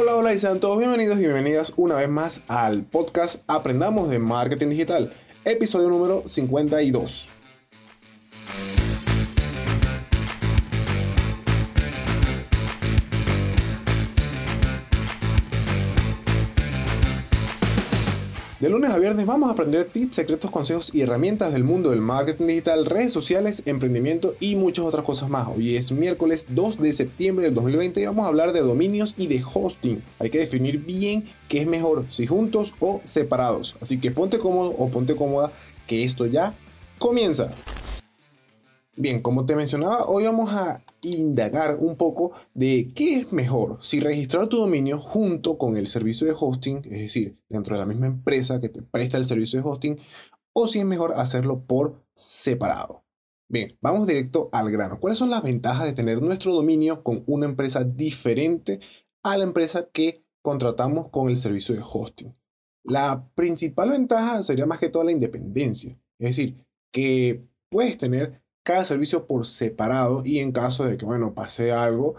Hola, hola y sean todos bienvenidos y bienvenidas una vez más al podcast Aprendamos de Marketing Digital, episodio número 52. De lunes a viernes vamos a aprender tips, secretos, consejos y herramientas del mundo del marketing digital, redes sociales, emprendimiento y muchas otras cosas más. Hoy es miércoles 2 de septiembre del 2020 y vamos a hablar de dominios y de hosting. Hay que definir bien qué es mejor, si juntos o separados. Así que ponte cómodo o ponte cómoda que esto ya comienza. Bien, como te mencionaba, hoy vamos a indagar un poco de qué es mejor, si registrar tu dominio junto con el servicio de hosting, es decir, dentro de la misma empresa que te presta el servicio de hosting, o si es mejor hacerlo por separado. Bien, vamos directo al grano. ¿Cuáles son las ventajas de tener nuestro dominio con una empresa diferente a la empresa que contratamos con el servicio de hosting? La principal ventaja sería más que todo la independencia, es decir, que puedes tener cada servicio por separado y en caso de que, bueno, pase algo,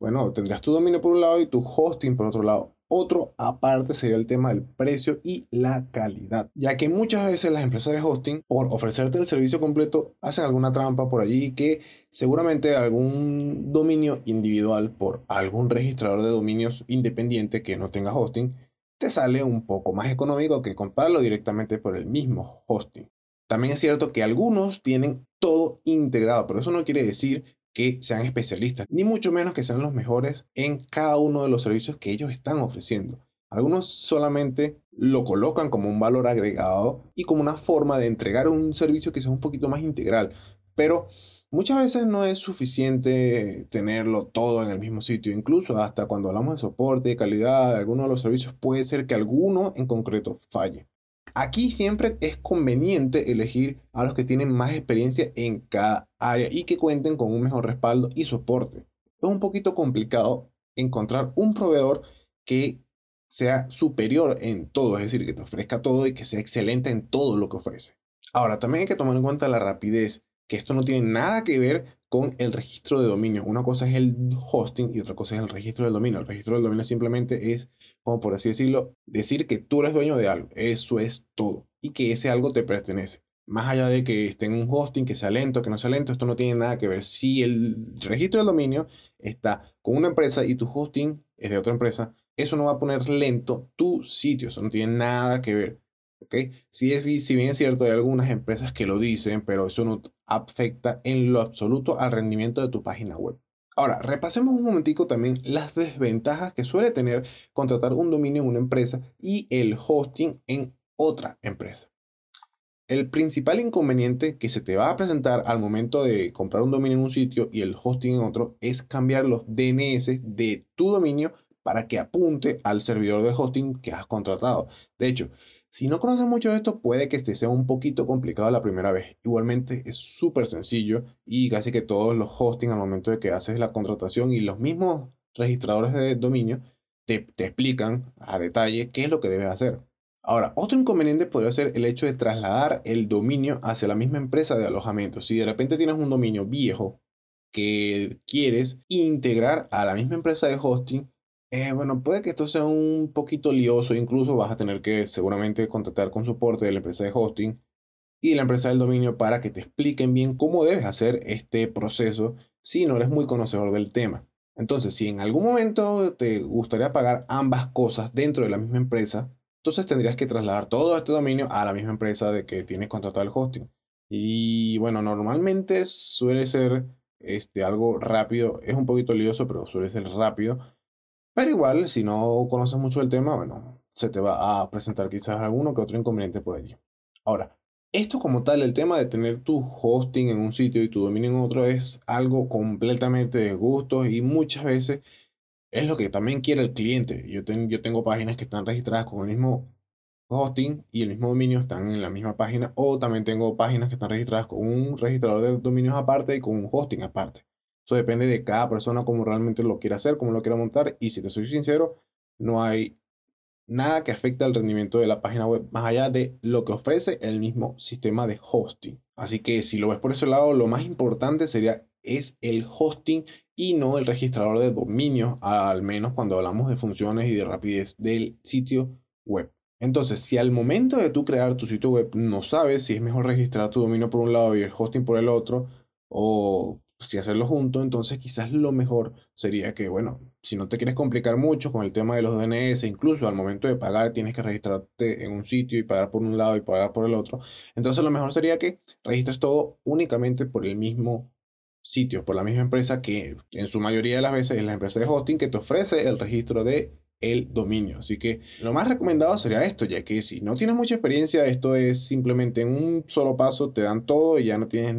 bueno, tendrías tu dominio por un lado y tu hosting por otro lado. Otro aparte sería el tema del precio y la calidad, ya que muchas veces las empresas de hosting, por ofrecerte el servicio completo, hacen alguna trampa por allí que seguramente algún dominio individual por algún registrador de dominios independiente que no tenga hosting, te sale un poco más económico que comprarlo directamente por el mismo hosting. También es cierto que algunos tienen todo integrado, pero eso no quiere decir que sean especialistas, ni mucho menos que sean los mejores en cada uno de los servicios que ellos están ofreciendo. Algunos solamente lo colocan como un valor agregado y como una forma de entregar un servicio que sea un poquito más integral, pero muchas veces no es suficiente tenerlo todo en el mismo sitio. Incluso hasta cuando hablamos de soporte, de calidad de alguno de los servicios, puede ser que alguno en concreto falle. Aquí siempre es conveniente elegir a los que tienen más experiencia en cada área y que cuenten con un mejor respaldo y soporte. Es un poquito complicado encontrar un proveedor que sea superior en todo, es decir, que te ofrezca todo y que sea excelente en todo lo que ofrece. Ahora, también hay que tomar en cuenta la rapidez, que esto no tiene nada que ver con el registro de dominio. Una cosa es el hosting y otra cosa es el registro del dominio. El registro del dominio simplemente es, como por así decirlo, decir que tú eres dueño de algo. Eso es todo. Y que ese algo te pertenece. Más allá de que esté en un hosting, que sea lento, que no sea lento, esto no tiene nada que ver. Si el registro del dominio está con una empresa y tu hosting es de otra empresa, eso no va a poner lento tu sitio. Eso no tiene nada que ver. ¿Okay? Si, es, si bien es cierto, hay algunas empresas que lo dicen, pero eso no afecta en lo absoluto al rendimiento de tu página web. Ahora, repasemos un momentico también las desventajas que suele tener contratar un dominio en una empresa y el hosting en otra empresa. El principal inconveniente que se te va a presentar al momento de comprar un dominio en un sitio y el hosting en otro es cambiar los DNS de tu dominio para que apunte al servidor de hosting que has contratado. De hecho, si no conoces mucho de esto, puede que este sea un poquito complicado la primera vez. Igualmente es súper sencillo y casi que todos los hosting al momento de que haces la contratación y los mismos registradores de dominio te, te explican a detalle qué es lo que debes hacer. Ahora, otro inconveniente podría ser el hecho de trasladar el dominio hacia la misma empresa de alojamiento. Si de repente tienes un dominio viejo que quieres integrar a la misma empresa de hosting, eh, bueno, puede que esto sea un poquito lioso, incluso vas a tener que seguramente contactar con soporte de la empresa de hosting y la empresa del dominio para que te expliquen bien cómo debes hacer este proceso si no eres muy conocedor del tema. Entonces, si en algún momento te gustaría pagar ambas cosas dentro de la misma empresa, entonces tendrías que trasladar todo este dominio a la misma empresa de que tienes contratado el hosting. Y bueno, normalmente suele ser este, algo rápido, es un poquito lioso, pero suele ser rápido pero igual, si no conoces mucho el tema, bueno, se te va a presentar quizás alguno que otro inconveniente por allí. Ahora, esto como tal, el tema de tener tu hosting en un sitio y tu dominio en otro es algo completamente de gusto y muchas veces es lo que también quiere el cliente. Yo, yo tengo páginas que están registradas con el mismo hosting y el mismo dominio están en la misma página o también tengo páginas que están registradas con un registrador de dominios aparte y con un hosting aparte. Eso depende de cada persona, cómo realmente lo quiera hacer, cómo lo quiera montar. Y si te soy sincero, no hay nada que afecte al rendimiento de la página web más allá de lo que ofrece el mismo sistema de hosting. Así que si lo ves por ese lado, lo más importante sería es el hosting y no el registrador de dominio, al menos cuando hablamos de funciones y de rapidez del sitio web. Entonces, si al momento de tú crear tu sitio web no sabes si es mejor registrar tu dominio por un lado y el hosting por el otro, o si hacerlo junto, entonces quizás lo mejor sería que, bueno, si no te quieres complicar mucho con el tema de los DNS, incluso al momento de pagar tienes que registrarte en un sitio y pagar por un lado y pagar por el otro, entonces lo mejor sería que registres todo únicamente por el mismo sitio, por la misma empresa que en su mayoría de las veces es la empresa de hosting que te ofrece el registro de el dominio. Así que lo más recomendado sería esto, ya que si no tienes mucha experiencia, esto es simplemente en un solo paso, te dan todo y ya no tienes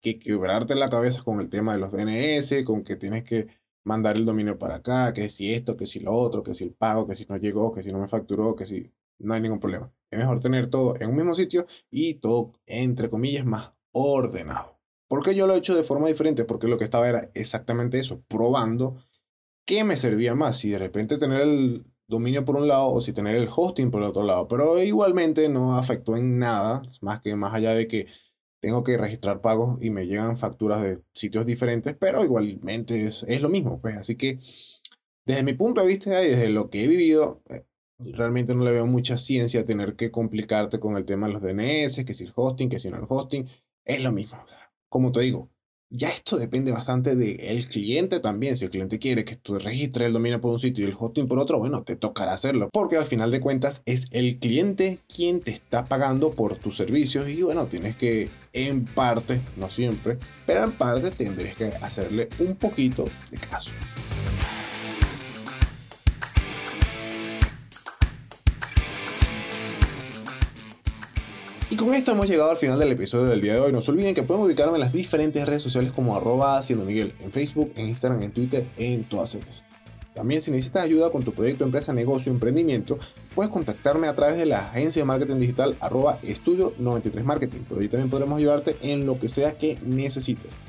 que quebrarte la cabeza con el tema de los DNS, con que tienes que mandar el dominio para acá, que si esto, que si lo otro, que si el pago, que si no llegó, que si no me facturó, que si no hay ningún problema. Es mejor tener todo en un mismo sitio y todo, entre comillas, más ordenado. ¿Por qué yo lo he hecho de forma diferente? Porque lo que estaba era exactamente eso, probando qué me servía más, si de repente tener el dominio por un lado o si tener el hosting por el otro lado. Pero igualmente no afectó en nada, más que más allá de que tengo que registrar pagos y me llegan facturas de sitios diferentes, pero igualmente es, lo mismo. Pues. Así que desde mi punto de vista y desde lo que he vivido, eh, realmente no le veo mucha ciencia tener que complicarte con el tema de los DNS, que si el hosting, que si no el hosting, es lo mismo. como te digo, ya esto depende bastante del cliente también. Si el cliente quiere que tú registres el dominio por un sitio y el hosting por otro, bueno, te tocará hacerlo. Porque al final de cuentas es el cliente quien te está pagando por tus servicios y bueno, tienes que en parte, no siempre, pero en parte tendrás que hacerle un poquito de caso. Con esto hemos llegado al final del episodio del día de hoy. No se olviden que pueden ubicarme en las diferentes redes sociales como arroba haciendo Miguel, en Facebook, en Instagram, en Twitter, en todas ellas. También si necesitas ayuda con tu proyecto, empresa, negocio, emprendimiento, puedes contactarme a través de la agencia de marketing digital arroba estudio 93 marketing. Pero ahí también podremos ayudarte en lo que sea que necesites.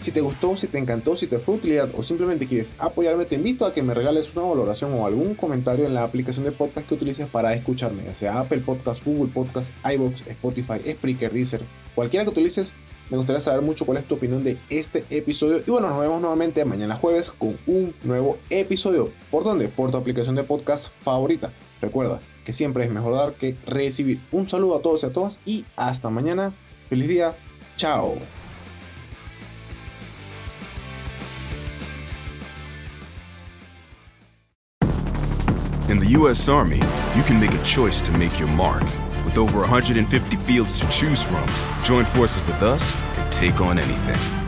Si te gustó, si te encantó, si te fue utilidad o simplemente quieres apoyarme, te invito a que me regales una valoración o algún comentario en la aplicación de podcast que utilices para escucharme, ya sea Apple Podcast, Google Podcast, iBox, Spotify, Spreaker, Deezer, cualquiera que utilices. Me gustaría saber mucho cuál es tu opinión de este episodio. Y bueno, nos vemos nuevamente mañana jueves con un nuevo episodio. ¿Por dónde? Por tu aplicación de podcast favorita. Recuerda que siempre es mejor dar que recibir. Un saludo a todos y a todas y hasta mañana. Feliz día. Chao. In the U.S. Army, you can make a choice to make your mark. With over 150 fields to choose from, join forces with us and take on anything.